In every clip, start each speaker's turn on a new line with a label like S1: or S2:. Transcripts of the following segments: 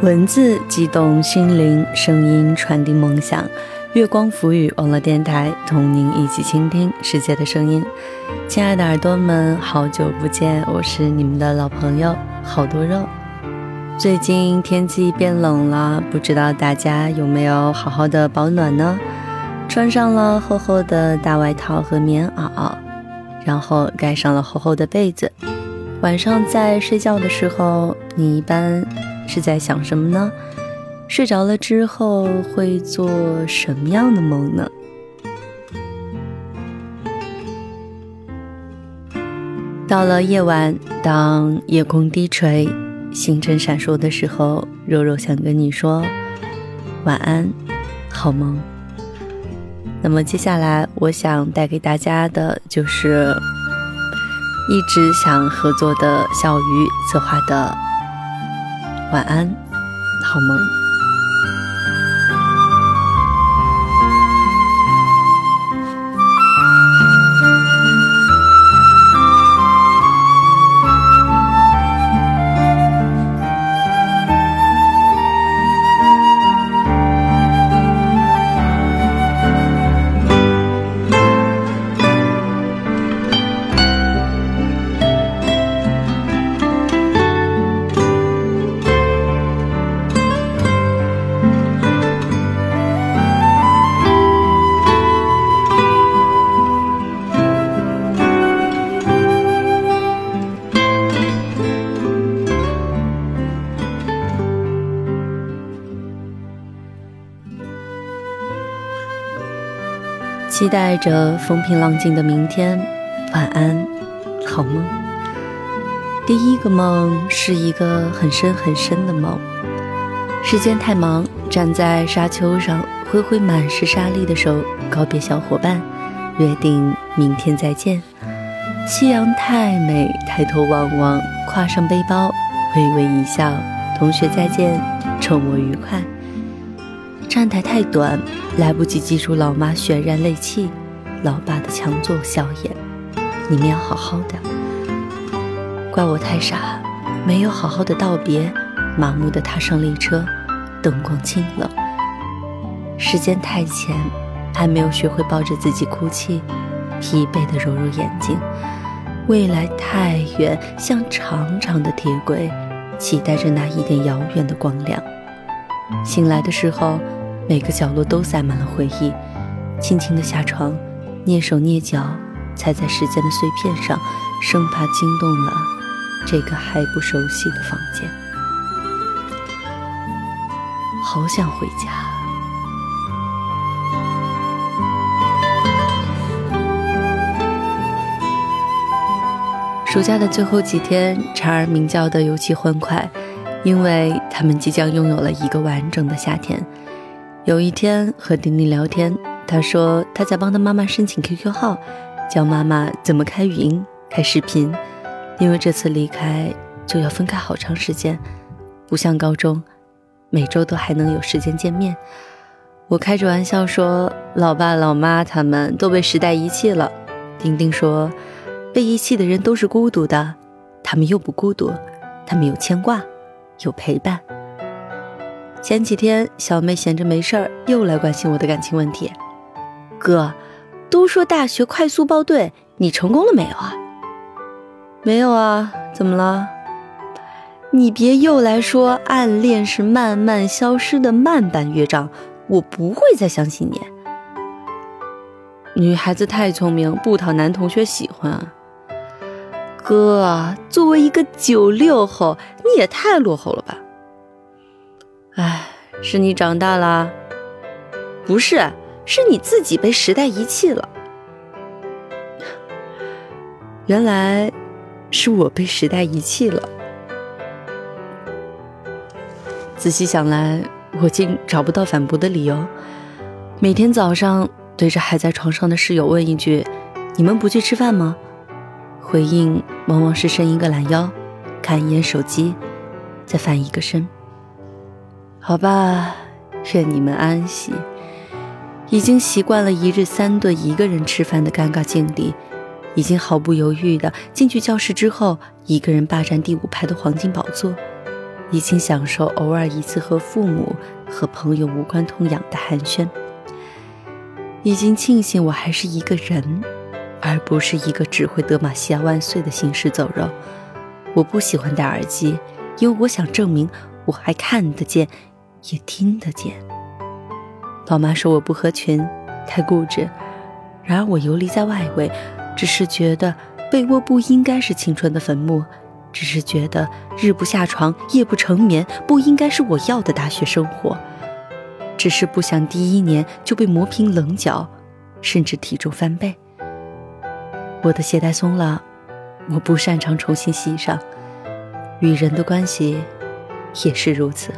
S1: 文字激动心灵，声音传递梦想。月光浮语网络电台，同您一起倾听世界的声音。亲爱的耳朵们，好久不见，我是你们的老朋友好多肉。最近天气变冷了，不知道大家有没有好好的保暖呢？穿上了厚厚的大外套和棉袄，然后盖上了厚厚的被子。晚上在睡觉的时候，你一般是在想什么呢？睡着了之后会做什么样的梦呢？到了夜晚，当夜空低垂，星辰闪烁的时候，肉肉想跟你说晚安，好梦。那么接下来，我想带给大家的就是。一直想合作的小鱼策划的晚安，好梦。期待着风平浪静的明天，晚安，好梦。第一个梦是一个很深很深的梦。时间太忙，站在沙丘上，挥挥满是沙粒的手，告别小伙伴，约定明天再见。夕阳太美，抬头望望，挎上背包，微微一笑，同学再见，周末愉快。站台太短，来不及记住老妈渲染泪泣，老爸的强作笑颜。你们要好好的。怪我太傻，没有好好的道别，麻木的踏上列车，灯光清冷。时间太浅，还没有学会抱着自己哭泣，疲惫的揉揉眼睛。未来太远，像长长的铁轨，期待着那一点遥远的光亮。醒来的时候。每个角落都塞满了回忆，轻轻的下床，蹑手蹑脚踩在时间的碎片上，生怕惊动了这个还不熟悉的房间。好想回家。暑假的最后几天，蝉儿鸣叫得尤其欢快，因为他们即将拥有了一个完整的夏天。有一天和丁丁聊天，他说他在帮他妈妈申请 QQ 号，教妈妈怎么开语音、开视频，因为这次离开就要分开好长时间，不像高中，每周都还能有时间见面。我开着玩笑说，老爸老妈他们都被时代遗弃了。丁丁说，被遗弃的人都是孤独的，他们又不孤独，他们有牵挂，有陪伴。前几天，小妹闲着没事儿，又来关心我的感情问题。哥，都说大学快速报队，你成功了没有啊？没有啊，怎么了？你别又来说暗恋是慢慢消失的慢板乐章，我不会再相信你。女孩子太聪明，不讨男同学喜欢啊。哥，作为一个九六后，你也太落后了吧。是你长大了，不是，是你自己被时代遗弃了。原来是我被时代遗弃了。仔细想来，我竟找不到反驳的理由。每天早上对着还在床上的室友问一句：“你们不去吃饭吗？”回应往往是伸一个懒腰，看一眼手机，再翻一个身。好吧，愿你们安息。已经习惯了一日三顿一个人吃饭的尴尬境地，已经毫不犹豫的进去教室之后，一个人霸占第五排的黄金宝座，已经享受偶尔一次和父母和朋友无关痛痒的寒暄，已经庆幸我还是一个人，而不是一个只会德玛西亚万岁的行尸走肉。我不喜欢戴耳机，因为我想证明我还看得见，也听得见。老妈说我不合群，太固执。然而我游离在外围，只是觉得被窝不应该是青春的坟墓。只是觉得日不下床，夜不成眠，不应该是我要的大学生活。只是不想第一年就被磨平棱角，甚至体重翻倍。我的鞋带松了，我不擅长重新系上。与人的关系也是如此。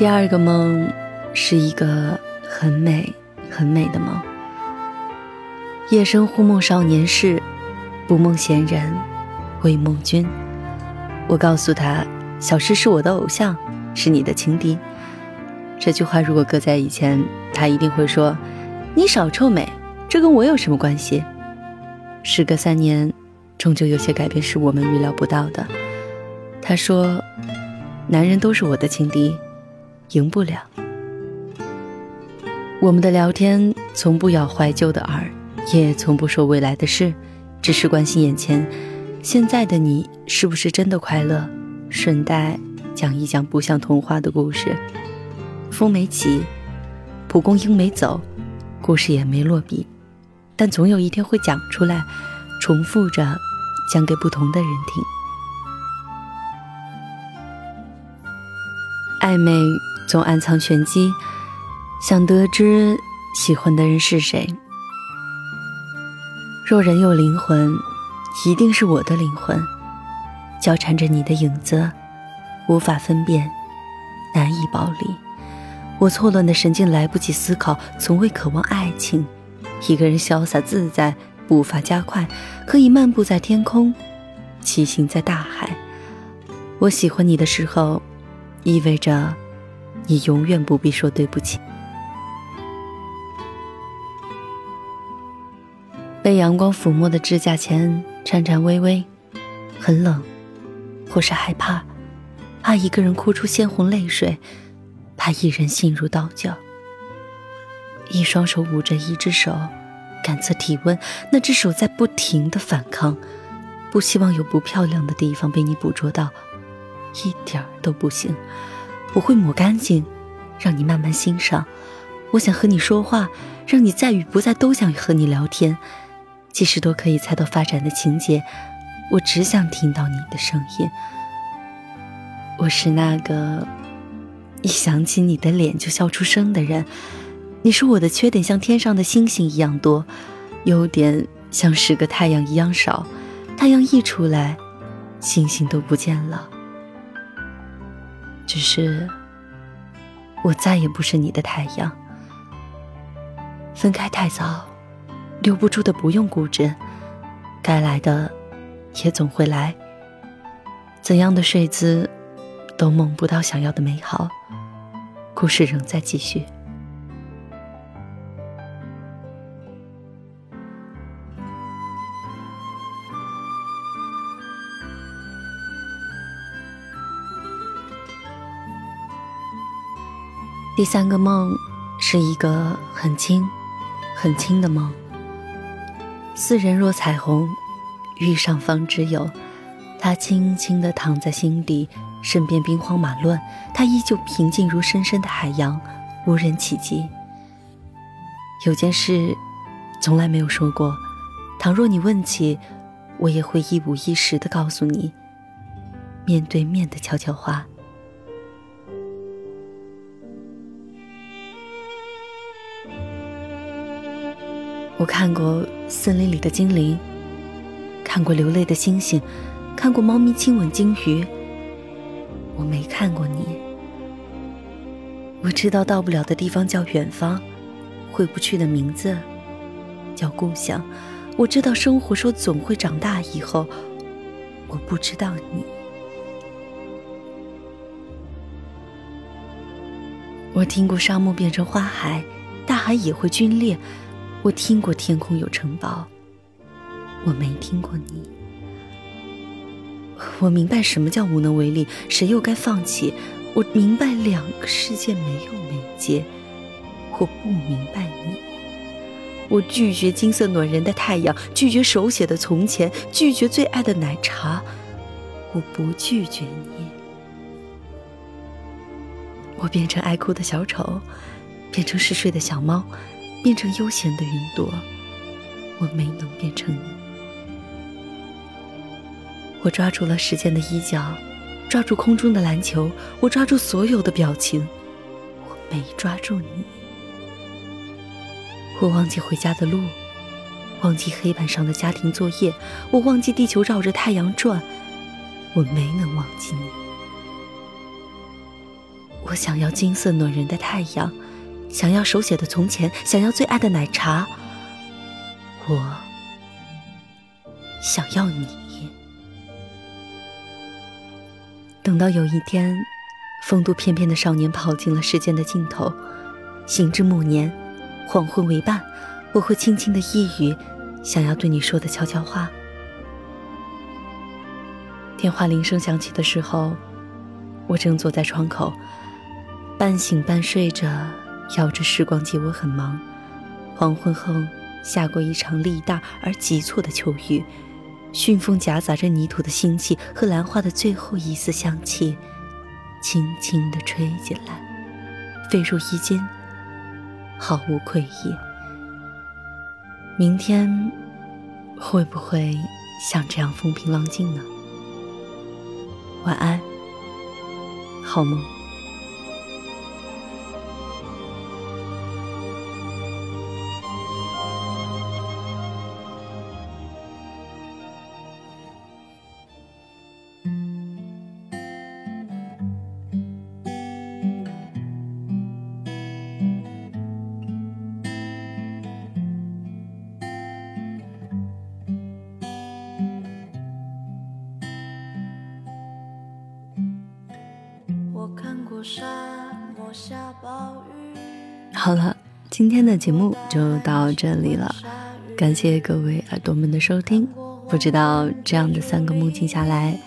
S1: 第二个梦是一个很美很美的梦。夜深忽梦少年事，不梦闲人为梦君。我告诉他，小诗是我的偶像，是你的情敌。这句话如果搁在以前，他一定会说：“你少臭美，这跟我有什么关系？”时隔三年，终究有些改变是我们预料不到的。他说：“男人都是我的情敌。”赢不了。我们的聊天从不咬怀旧的耳，也从不说未来的事，只是关心眼前。现在的你是不是真的快乐？顺带讲一讲不像童话的故事。风没起，蒲公英没走，故事也没落笔，但总有一天会讲出来，重复着讲给不同的人听。暧昧。总暗藏玄机，想得知喜欢的人是谁。若人有灵魂，一定是我的灵魂，交缠着你的影子，无法分辨，难以剥离。我错乱的神经来不及思考，从未渴望爱情。一个人潇洒自在，步伐加快，可以漫步在天空，骑行在大海。我喜欢你的时候，意味着。你永远不必说对不起。被阳光抚摸的指甲前颤颤巍巍，很冷，或是害怕，怕一个人哭出鲜红泪水，怕一人心如刀绞。一双手捂着一只手，感测体温，那只手在不停的反抗，不希望有不漂亮的地方被你捕捉到，一点儿都不行。我会抹干净，让你慢慢欣赏。我想和你说话，让你在与不在都想和你聊天。即使都可以猜到发展的情节，我只想听到你的声音。我是那个一想起你的脸就笑出声的人。你说我的缺点像天上的星星一样多，优点像十个太阳一样少。太阳一出来，星星都不见了。只是，我再也不是你的太阳。分开太早，留不住的不用固执，该来的也总会来。怎样的睡姿，都梦不到想要的美好。故事仍在继续。第三个梦是一个很轻、很轻的梦。似人若彩虹，遇上方知有。他轻轻地躺在心底，身边兵荒马乱，他依旧平静如深深的海洋，无人企及。有件事，从来没有说过。倘若你问起，我也会一五一十地告诉你。面对面的悄悄话。我看过森林里的精灵，看过流泪的星星，看过猫咪亲吻鲸鱼。我没看过你。我知道到不了的地方叫远方，回不去的名字，叫故乡。我知道生活说总会长大以后，我不知道你。我听过沙漠变成花海，大海也会龟裂。我听过天空有城堡，我没听过你。我明白什么叫无能为力，谁又该放弃？我明白两个世界没有眉接，我不明白你。我拒绝金色暖人的太阳，拒绝手写的从前，拒绝最爱的奶茶。我不拒绝你。我变成爱哭的小丑，变成嗜睡的小猫，变成悠闲的云朵。我没能变成你。我抓住了时间的衣角。抓住空中的篮球，我抓住所有的表情，我没抓住你。我忘记回家的路，忘记黑板上的家庭作业，我忘记地球绕着太阳转，我没能忘记你。我想要金色暖人的太阳，想要手写的从前，想要最爱的奶茶，我想要你。等到有一天，风度翩翩的少年跑进了时间的尽头，行至暮年，黄昏为伴，我会轻轻的一语，想要对你说的悄悄话。电话铃声响起的时候，我正坐在窗口，半醒半睡着，摇着时光机。我很忙。黄昏后，下过一场力大而急促的秋雨。熏风夹杂着泥土的腥气和兰花的最后一丝香气，轻轻地吹进来，飞入衣襟，毫无愧意。明天会不会像这样风平浪静呢？晚安，好梦。好了，今天的节目就到这里了，感谢各位耳朵们的收听。不知道这样的三个梦境下来，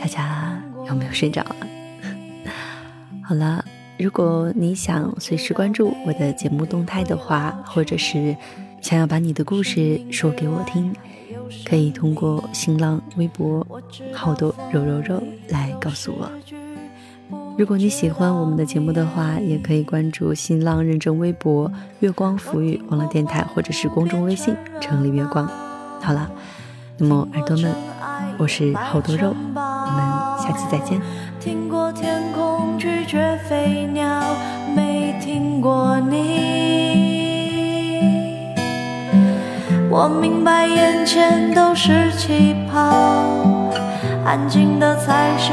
S1: 大家有没有睡着啊？好了，如果你想随时关注我的节目动态的话，或者是想要把你的故事说给我听，可以通过新浪微博“好多肉肉肉”来告诉我。如果你喜欢我们的节目的话，也可以关注新浪认证微博“月光抚语网络电台”或者是公众微信“城里月光”。好了，那么耳朵们，我是好多肉，我们下期再见。听过天空拒绝飞鸟，没听过你。我明白眼前都是气泡，安静的才是。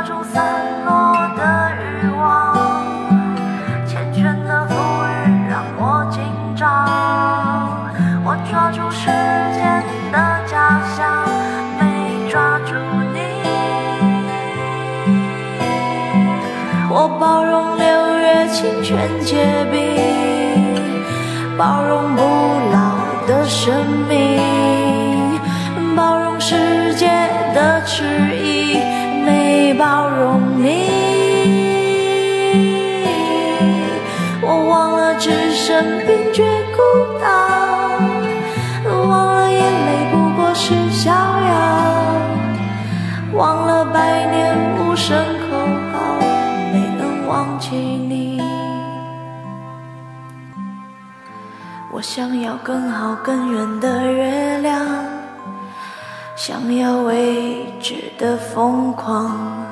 S2: 抓住散落的欲望，缱绻的馥郁让我紧张。我抓住时间的假象，没抓住你。我包容六月清泉结冰，包容不老的生命，包容世界的迟疑，没包容你。我忘了置身冰绝孤岛，忘了眼泪不过是逍遥，忘了百年无声口号，没能忘记你。我想要更好更圆的月亮，想要未知的疯狂，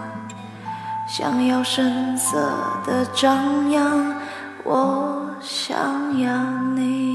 S2: 想要声色的张扬，我想要你。